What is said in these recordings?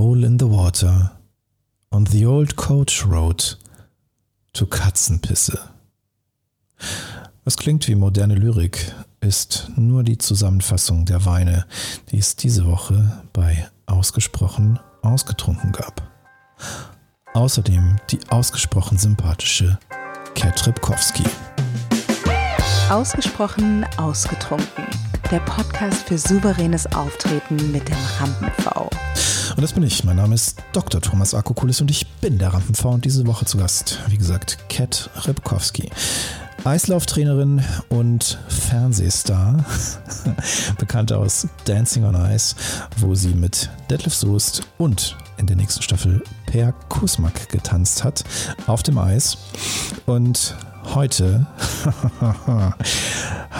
hole in the water on the old coach road to Katzenpisse. Was klingt wie moderne Lyrik, ist nur die Zusammenfassung der Weine, die es diese Woche bei Ausgesprochen ausgetrunken gab. Außerdem die ausgesprochen sympathische Kat Ripkowski. Ausgesprochen ausgetrunken. Der Podcast für souveränes Auftreten mit dem Rampen-V. Und das bin ich. Mein Name ist Dr. Thomas Akokulis und ich bin der Rampen-V und diese Woche zu Gast, wie gesagt, Kat Ripkowski. Eislauftrainerin und Fernsehstar, bekannt aus Dancing on Ice, wo sie mit Detlef Soest und in der nächsten Staffel Per Kusmak getanzt hat auf dem Eis. Und heute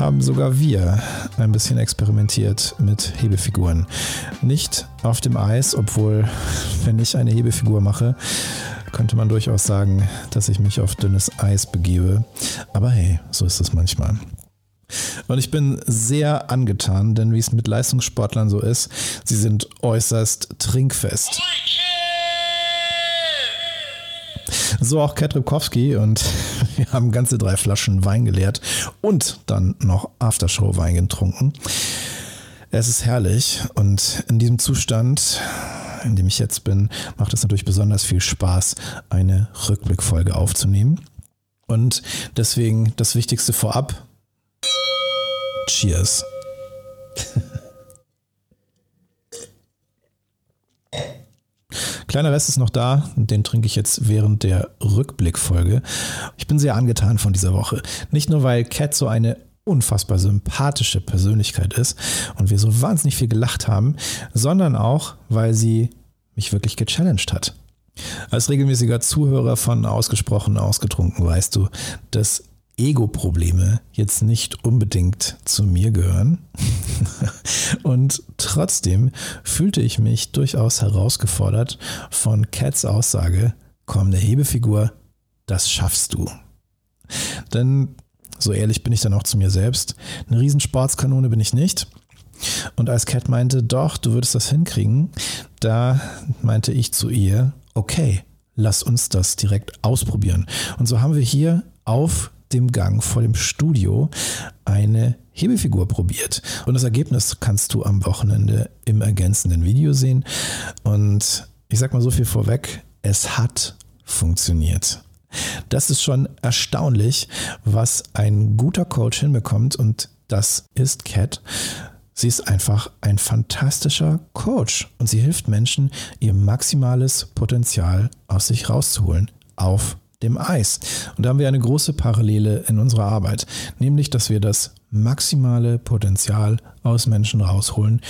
haben sogar wir ein bisschen experimentiert mit Hebefiguren. Nicht auf dem Eis, obwohl, wenn ich eine Hebefigur mache, könnte man durchaus sagen, dass ich mich auf dünnes Eis begebe. Aber hey, so ist es manchmal. Und ich bin sehr angetan, denn wie es mit Leistungssportlern so ist, sie sind äußerst trinkfest. So auch Kat Ripkowski und wir haben ganze drei Flaschen Wein geleert und dann noch Aftershow-Wein getrunken. Es ist herrlich und in diesem Zustand in dem ich jetzt bin, macht es natürlich besonders viel Spaß, eine Rückblickfolge aufzunehmen. Und deswegen das Wichtigste vorab. Cheers. Kleiner Rest ist noch da, den trinke ich jetzt während der Rückblickfolge. Ich bin sehr angetan von dieser Woche. Nicht nur, weil Cat so eine unfassbar sympathische Persönlichkeit ist und wir so wahnsinnig viel gelacht haben, sondern auch, weil sie mich wirklich gechallenged hat. Als regelmäßiger Zuhörer von Ausgesprochen Ausgetrunken weißt du, dass Ego-Probleme jetzt nicht unbedingt zu mir gehören. Und trotzdem fühlte ich mich durchaus herausgefordert von Cats Aussage, komm, eine Hebefigur, das schaffst du. Denn so ehrlich bin ich dann auch zu mir selbst. Eine Riesensportskanone bin ich nicht. Und als Cat meinte, doch, du würdest das hinkriegen, da meinte ich zu ihr, okay, lass uns das direkt ausprobieren. Und so haben wir hier auf dem Gang vor dem Studio eine Hebefigur probiert. Und das Ergebnis kannst du am Wochenende im ergänzenden Video sehen. Und ich sag mal so viel vorweg, es hat funktioniert. Das ist schon erstaunlich, was ein guter Coach hinbekommt und das ist Cat. Sie ist einfach ein fantastischer Coach und sie hilft Menschen, ihr maximales Potenzial aus sich rauszuholen auf dem Eis. Und da haben wir eine große Parallele in unserer Arbeit, nämlich dass wir das maximale Potenzial aus Menschen rausholen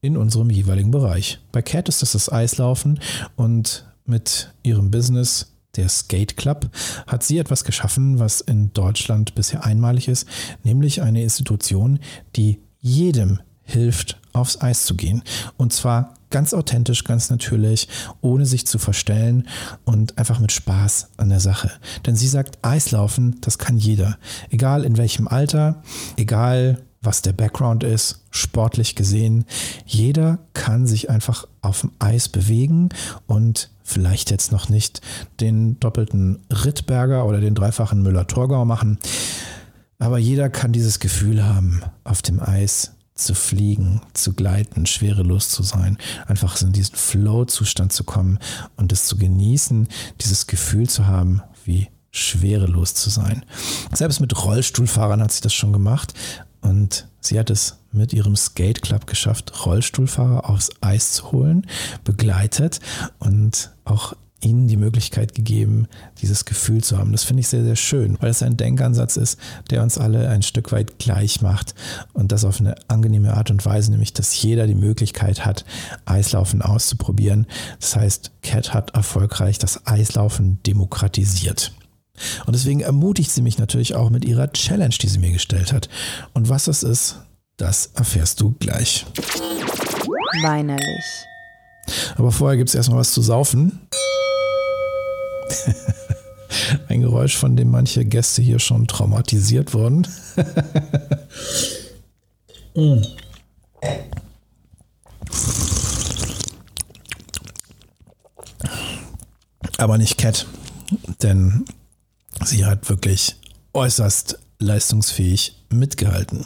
in unserem jeweiligen Bereich. Bei Cat ist das das Eislaufen und mit ihrem Business der Skate Club, hat sie etwas geschaffen, was in Deutschland bisher einmalig ist, nämlich eine Institution, die jedem hilft, aufs Eis zu gehen. Und zwar ganz authentisch, ganz natürlich, ohne sich zu verstellen und einfach mit Spaß an der Sache. Denn sie sagt, Eislaufen, das kann jeder. Egal in welchem Alter, egal was der Background ist, sportlich gesehen. Jeder kann sich einfach auf dem Eis bewegen und vielleicht jetzt noch nicht den doppelten Rittberger oder den dreifachen Müller-Torgau machen. Aber jeder kann dieses Gefühl haben, auf dem Eis zu fliegen, zu gleiten, schwerelos zu sein, einfach in diesen Flow-Zustand zu kommen und es zu genießen, dieses Gefühl zu haben, wie schwerelos zu sein. Selbst mit Rollstuhlfahrern hat sie das schon gemacht und sie hat es mit ihrem Skate Club geschafft, Rollstuhlfahrer aufs Eis zu holen, begleitet und auch ihnen die Möglichkeit gegeben, dieses Gefühl zu haben. Das finde ich sehr, sehr schön, weil es ein Denkansatz ist, der uns alle ein Stück weit gleich macht und das auf eine angenehme Art und Weise, nämlich dass jeder die Möglichkeit hat, Eislaufen auszuprobieren. Das heißt, Cat hat erfolgreich das Eislaufen demokratisiert. Und deswegen ermutigt sie mich natürlich auch mit ihrer Challenge, die sie mir gestellt hat. Und was das ist, das erfährst du gleich. Weinerlich. Aber vorher gibt es erstmal was zu saufen. Ein Geräusch, von dem manche Gäste hier schon traumatisiert wurden. mm. Aber nicht Cat, denn sie hat wirklich äußerst leistungsfähig mitgehalten.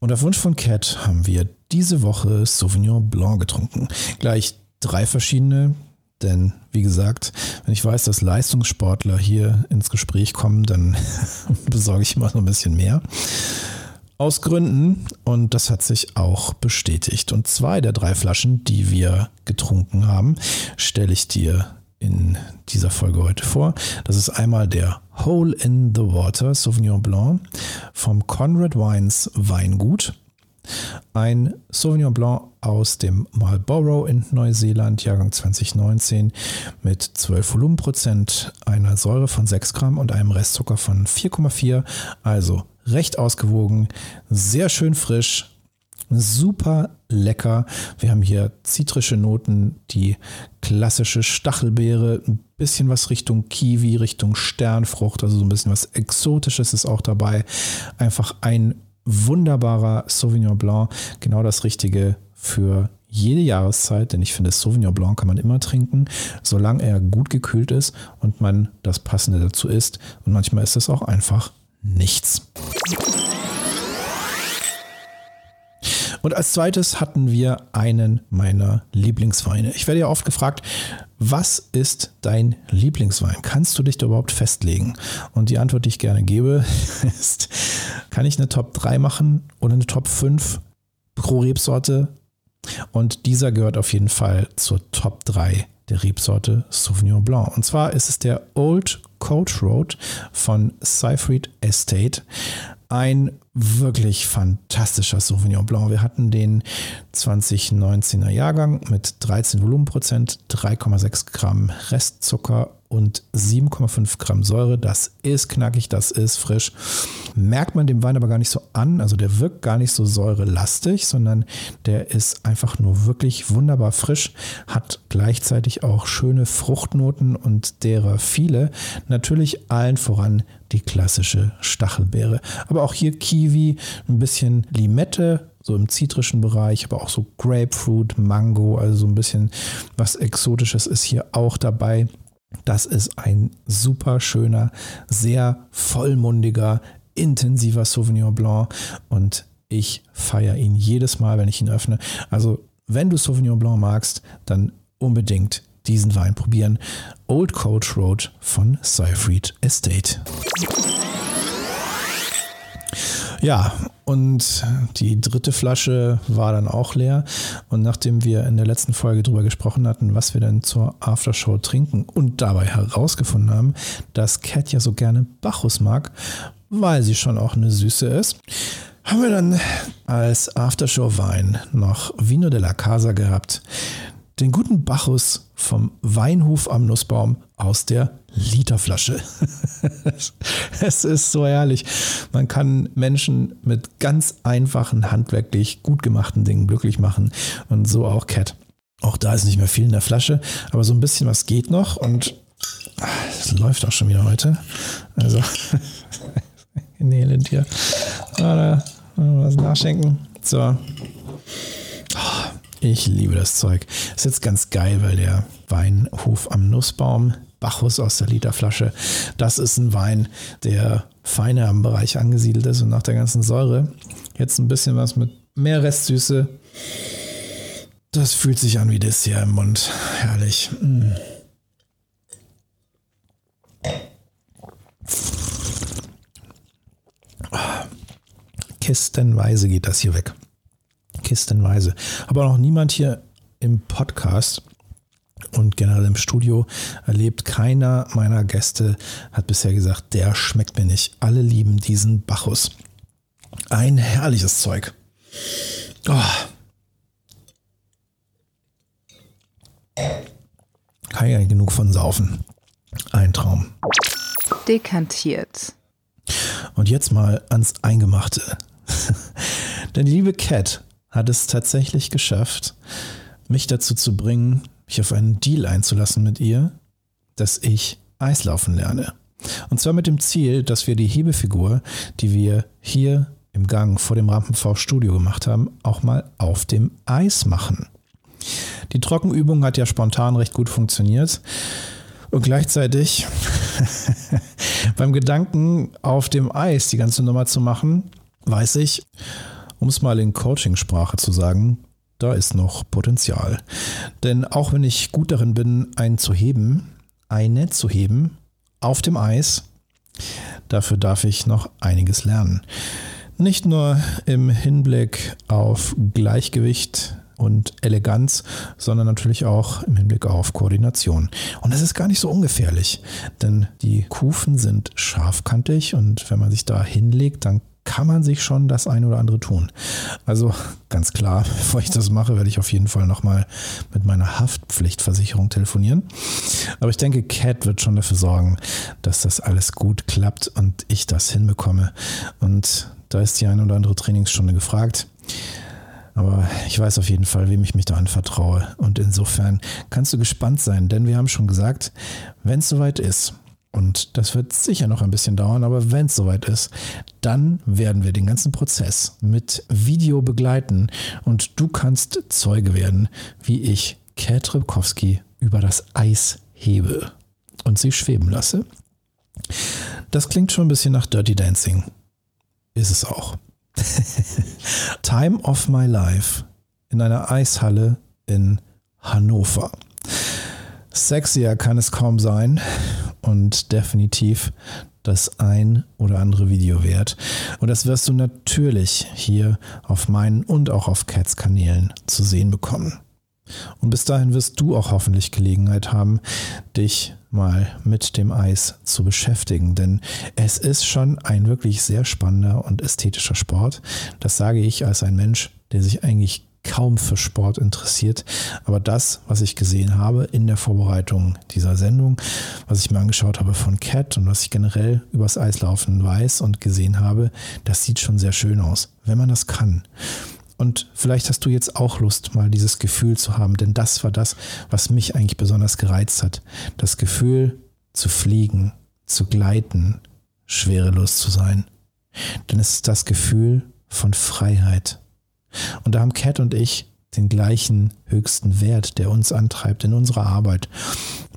Und auf Wunsch von Cat haben wir diese Woche Sauvignon Blanc getrunken. Gleich drei verschiedene, denn wie gesagt, wenn ich weiß, dass Leistungssportler hier ins Gespräch kommen, dann besorge ich immer so ein bisschen mehr. Aus Gründen, und das hat sich auch bestätigt. Und zwei der drei Flaschen, die wir getrunken haben, stelle ich dir in dieser Folge heute vor. Das ist einmal der Hole in the Water Sauvignon Blanc vom Conrad Wines Weingut. Ein Sauvignon Blanc aus dem Marlborough in Neuseeland, Jahrgang 2019, mit 12 Volumenprozent, einer Säure von 6 Gramm und einem Restzucker von 4,4. Also recht ausgewogen, sehr schön frisch, super lecker. Wir haben hier zitrische Noten, die klassische Stachelbeere, ein bisschen was Richtung Kiwi, Richtung Sternfrucht, also so ein bisschen was Exotisches ist auch dabei. Einfach ein wunderbarer Sauvignon Blanc, genau das Richtige für jede Jahreszeit, denn ich finde, Sauvignon Blanc kann man immer trinken, solange er gut gekühlt ist und man das Passende dazu isst. Und manchmal ist es auch einfach nichts. Und als zweites hatten wir einen meiner Lieblingsweine. Ich werde ja oft gefragt, was ist dein Lieblingswein? Kannst du dich da überhaupt festlegen? Und die Antwort, die ich gerne gebe, ist, kann ich eine Top 3 machen oder eine Top 5 pro Rebsorte? Und dieser gehört auf jeden Fall zur Top 3 der Rebsorte Sauvignon Blanc. Und zwar ist es der Old Coach Road von Seifried Estate. Ein wirklich fantastischer Sauvignon Blanc. Wir hatten den 2019er Jahrgang mit 13 Volumenprozent, 3,6 Gramm Restzucker und 7,5 Gramm Säure. Das ist knackig, das ist frisch. Merkt man dem Wein aber gar nicht so an. Also der wirkt gar nicht so säurelastig, sondern der ist einfach nur wirklich wunderbar frisch, hat gleichzeitig auch schöne Fruchtnoten und derer viele. Natürlich allen voran die klassische Stachelbeere. Aber auch hier Kiwi, ein bisschen Limette, so im zitrischen Bereich, aber auch so Grapefruit, Mango, also so ein bisschen was Exotisches ist hier auch dabei. Das ist ein super schöner, sehr vollmundiger, intensiver Sauvignon Blanc und ich feiere ihn jedes Mal, wenn ich ihn öffne. Also, wenn du Sauvignon Blanc magst, dann unbedingt diesen Wein probieren. Old Coach Road von Seifried Estate. Ja, und die dritte Flasche war dann auch leer. Und nachdem wir in der letzten Folge darüber gesprochen hatten, was wir denn zur Aftershow trinken und dabei herausgefunden haben, dass Cat ja so gerne Bacchus mag, weil sie schon auch eine Süße ist, haben wir dann als Aftershow-Wein noch Vino de la Casa gehabt den guten Bacchus vom Weinhof am Nussbaum aus der Literflasche. es ist so herrlich. Man kann Menschen mit ganz einfachen, handwerklich gut gemachten Dingen glücklich machen und so auch Cat. Auch da ist nicht mehr viel in der Flasche, aber so ein bisschen was geht noch und es läuft auch schon wieder heute. Also, nee, Lind hier. Was nachschenken. So. Ich liebe das Zeug. Ist jetzt ganz geil, weil der Weinhof am Nussbaum, Bacchus aus der Literflasche, das ist ein Wein, der feiner im Bereich angesiedelt ist und nach der ganzen Säure jetzt ein bisschen was mit mehr Restsüße. Das fühlt sich an wie Dessert im Mund. Herrlich. Mm. Kistenweise geht das hier weg kistenweise. Aber noch niemand hier im Podcast und generell im Studio erlebt. Keiner meiner Gäste hat bisher gesagt, der schmeckt mir nicht. Alle lieben diesen Bacchus. Ein herrliches Zeug. Oh. Kann ja genug von saufen. Ein Traum. Dekantiert. Und jetzt mal ans Eingemachte. Denn die liebe Cat hat es tatsächlich geschafft, mich dazu zu bringen, mich auf einen Deal einzulassen mit ihr, dass ich Eislaufen lerne. Und zwar mit dem Ziel, dass wir die Hebefigur, die wir hier im Gang vor dem Rampenv-Studio gemacht haben, auch mal auf dem Eis machen. Die Trockenübung hat ja spontan recht gut funktioniert. Und gleichzeitig beim Gedanken auf dem Eis die ganze Nummer zu machen, weiß ich, um es mal in Coaching-Sprache zu sagen, da ist noch Potenzial. Denn auch wenn ich gut darin bin, einen zu heben, eine zu heben, auf dem Eis, dafür darf ich noch einiges lernen. Nicht nur im Hinblick auf Gleichgewicht und Eleganz, sondern natürlich auch im Hinblick auf Koordination. Und das ist gar nicht so ungefährlich, denn die Kufen sind scharfkantig und wenn man sich da hinlegt, dann kann man sich schon das eine oder andere tun. Also ganz klar, bevor ich das mache, werde ich auf jeden Fall nochmal mit meiner Haftpflichtversicherung telefonieren. Aber ich denke, Cat wird schon dafür sorgen, dass das alles gut klappt und ich das hinbekomme. Und da ist die eine oder andere Trainingsstunde gefragt. Aber ich weiß auf jeden Fall, wem ich mich da anvertraue. Und insofern kannst du gespannt sein, denn wir haben schon gesagt, wenn es soweit ist, und das wird sicher noch ein bisschen dauern, aber wenn es soweit ist, dann werden wir den ganzen Prozess mit Video begleiten und du kannst Zeuge werden, wie ich Kat Rybkowski über das Eis hebe und sie schweben lasse. Das klingt schon ein bisschen nach Dirty Dancing. Ist es auch. Time of My Life in einer Eishalle in Hannover. Sexier kann es kaum sein und definitiv das ein oder andere Video wert. Und das wirst du natürlich hier auf meinen und auch auf Cats Kanälen zu sehen bekommen. Und bis dahin wirst du auch hoffentlich Gelegenheit haben, dich mal mit dem Eis zu beschäftigen, denn es ist schon ein wirklich sehr spannender und ästhetischer Sport. Das sage ich als ein Mensch, der sich eigentlich kaum für Sport interessiert. Aber das, was ich gesehen habe in der Vorbereitung dieser Sendung, was ich mir angeschaut habe von Cat und was ich generell übers Eislaufen weiß und gesehen habe, das sieht schon sehr schön aus, wenn man das kann. Und vielleicht hast du jetzt auch Lust, mal dieses Gefühl zu haben, denn das war das, was mich eigentlich besonders gereizt hat. Das Gefühl zu fliegen, zu gleiten, schwerelos zu sein. Denn es ist das Gefühl von Freiheit, und da haben Cat und ich den gleichen höchsten Wert, der uns antreibt in unserer Arbeit.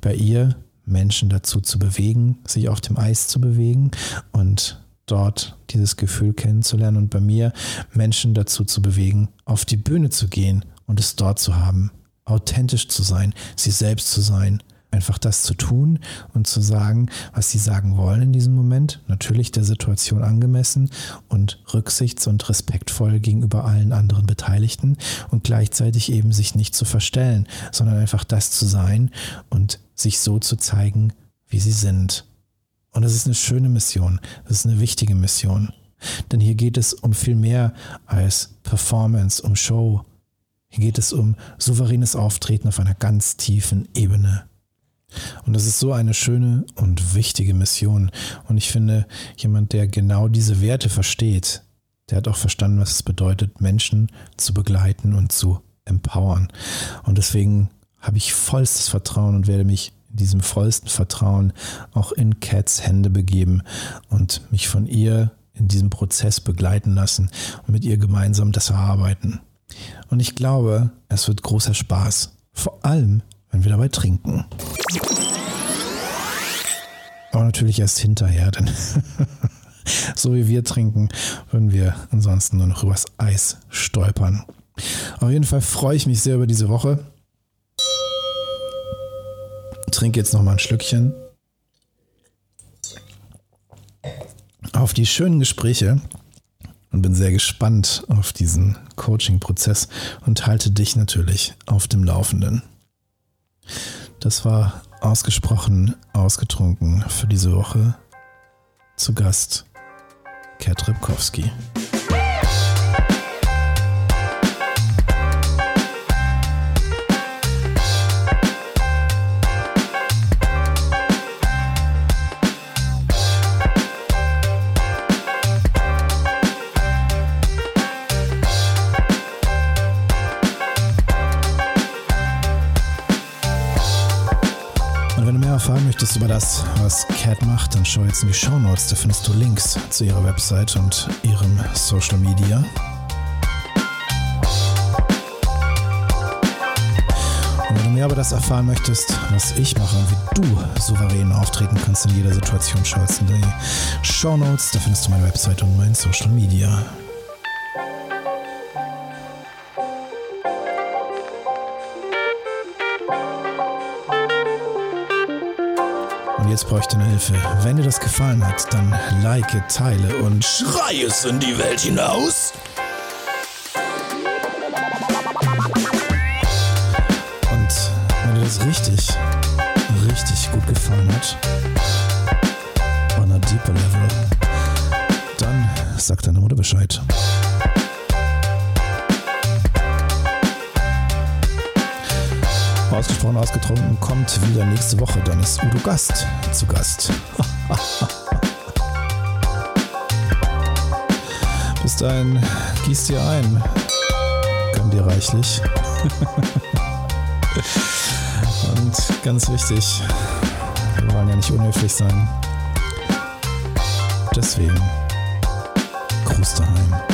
Bei ihr Menschen dazu zu bewegen, sich auf dem Eis zu bewegen und dort dieses Gefühl kennenzulernen und bei mir Menschen dazu zu bewegen, auf die Bühne zu gehen und es dort zu haben, authentisch zu sein, sie selbst zu sein einfach das zu tun und zu sagen, was sie sagen wollen in diesem Moment, natürlich der Situation angemessen und rücksichts- und respektvoll gegenüber allen anderen Beteiligten und gleichzeitig eben sich nicht zu verstellen, sondern einfach das zu sein und sich so zu zeigen, wie sie sind. Und das ist eine schöne Mission, das ist eine wichtige Mission. Denn hier geht es um viel mehr als Performance, um Show. Hier geht es um souveränes Auftreten auf einer ganz tiefen Ebene. Und das ist so eine schöne und wichtige Mission. Und ich finde, jemand, der genau diese Werte versteht, der hat auch verstanden, was es bedeutet, Menschen zu begleiten und zu empowern. Und deswegen habe ich vollstes Vertrauen und werde mich in diesem vollsten Vertrauen auch in Cats Hände begeben und mich von ihr in diesem Prozess begleiten lassen und mit ihr gemeinsam das erarbeiten. Und ich glaube, es wird großer Spaß. Vor allem, wenn wir dabei trinken. Aber natürlich erst hinterher, denn so wie wir trinken, würden wir ansonsten nur noch übers Eis stolpern. Auf jeden Fall freue ich mich sehr über diese Woche. Trinke jetzt noch mal ein Schlückchen. Auf die schönen Gespräche und bin sehr gespannt auf diesen Coaching-Prozess und halte dich natürlich auf dem Laufenden. Das war ausgesprochen ausgetrunken für diese Woche. Zu Gast Kat Rybkowski. erfahren möchtest über das, was Cat macht, dann schau jetzt in die Show Notes. Da findest du Links zu ihrer Website und ihrem Social Media. Und wenn du mehr du aber das erfahren möchtest, was ich mache und wie du souverän auftreten kannst in jeder Situation, schaust in die Show Notes. Da findest du meine Website und mein Social Media. Jetzt brauche ich deine Hilfe. Wenn dir das gefallen hat, dann like, teile und schrei es in die Welt hinaus. Und wenn dir das richtig, richtig gut gefallen hat, on a deeper level, dann sag deiner Mutter Bescheid. Ausgetrunken kommt wieder nächste Woche. Dann ist Udo Gast zu Gast. Bis dahin, gieß dir ein. Gönn dir reichlich. Und ganz wichtig, wir wollen ja nicht unhöflich sein. Deswegen, Gruß daheim.